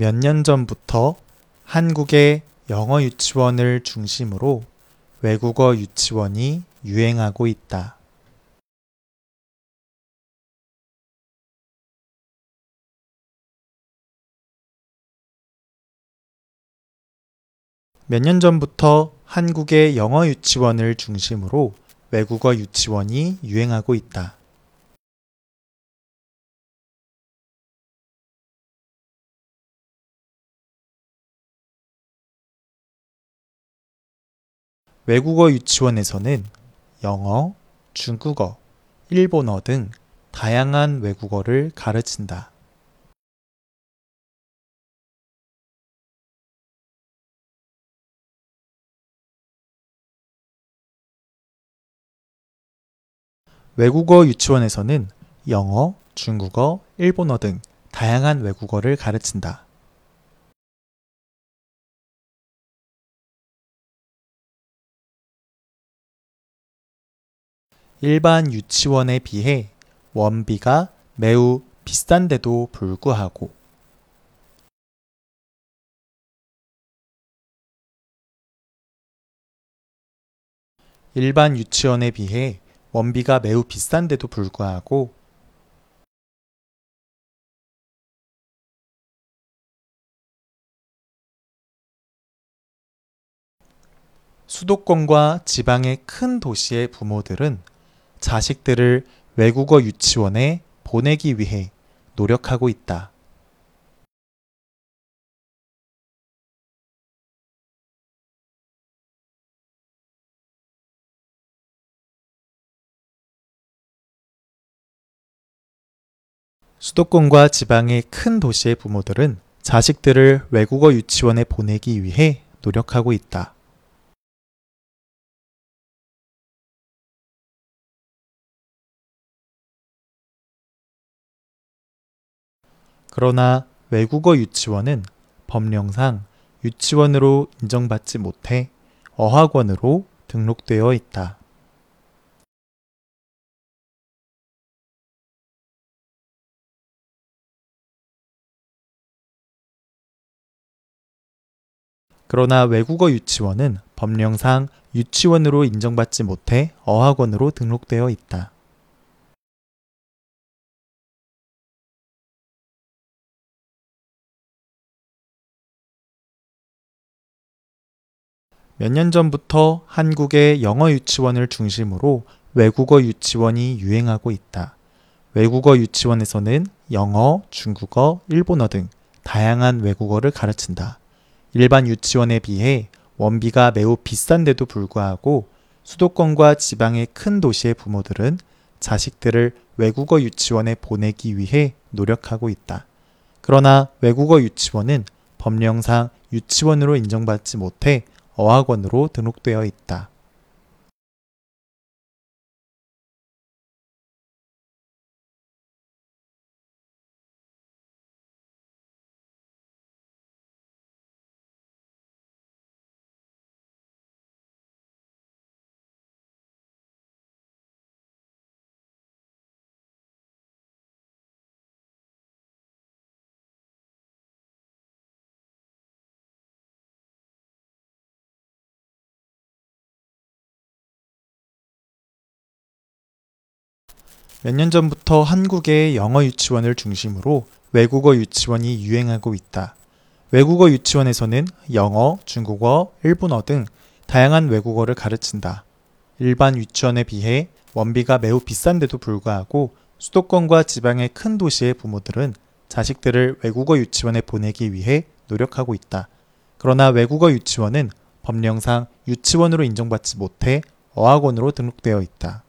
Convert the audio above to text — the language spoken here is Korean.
몇 년 전부터 한국의 영어 유치원을 중심으로 외국어 유치원이 유행하고 있다. 몇 년 전부터 한국의 영어 유치원을 중심으로 외국어 유치원이 유행하고 있다. 외국어 유치원에서는 영어, 중국어, 일본어 등 다양한 외국어를 가르친다. 외국어 유치원에서는 영어, 중국어, 일본어 등 다양한 외국어를 가르친다. 일반 유치원에 비해 원비가 매우 비싼데도 불구하고 일반 유치원에 비해 원비가 매우 비싼데도 불구하고 수도권과 지방의 큰 도시의 부모들은 자식들을 외국어 유치원에 보내기 위해 노력하고 있다. 수도권과 지방의 큰 도시의 부모들은 자식들을 외국어 유치원에 보내기 위해 노력하고 있다. 그러나 외국어 유치원은 법령상 유치원으로 인정받지 못해 어학원으로 등록되어 있다. 그러나 외국어 유치원은 법령상 유치원으로 인정받지 못해 어학원으로 등록되어 있다. 몇 년 전부터 한국의 영어 유치원을 중심으로 외국어 유치원이 유행하고 있다. 외국어 유치원에서는 영어, 중국어, 일본어 등 다양한 외국어를 가르친다. 일반 유치원에 비해 원비가 매우 비싼데도 불구하고 수도권과 지방의 큰 도시의 부모들은 자식들을 외국어 유치원에 보내기 위해 노력하고 있다. 그러나 외국어 유치원은 법령상 유치원으로 인정받지 못해 어학원으로 등록되어 있다. 몇 년 전부터 한국의 영어 유치원을 중심으로 외국어 유치원이 유행하고 있다. 외국어 유치원에서는 영어, 중국어, 일본어 등 다양한 외국어를 가르친다. 일반 유치원에 비해 원비가 매우 비싼데도 불구하고 수도권과 지방의 큰 도시의 부모들은 자식들을 외국어 유치원에 보내기 위해 노력하고 있다. 그러나 외국어 유치원은 법령상 유치원으로 인정받지 못해 어학원으로 등록되어 있다.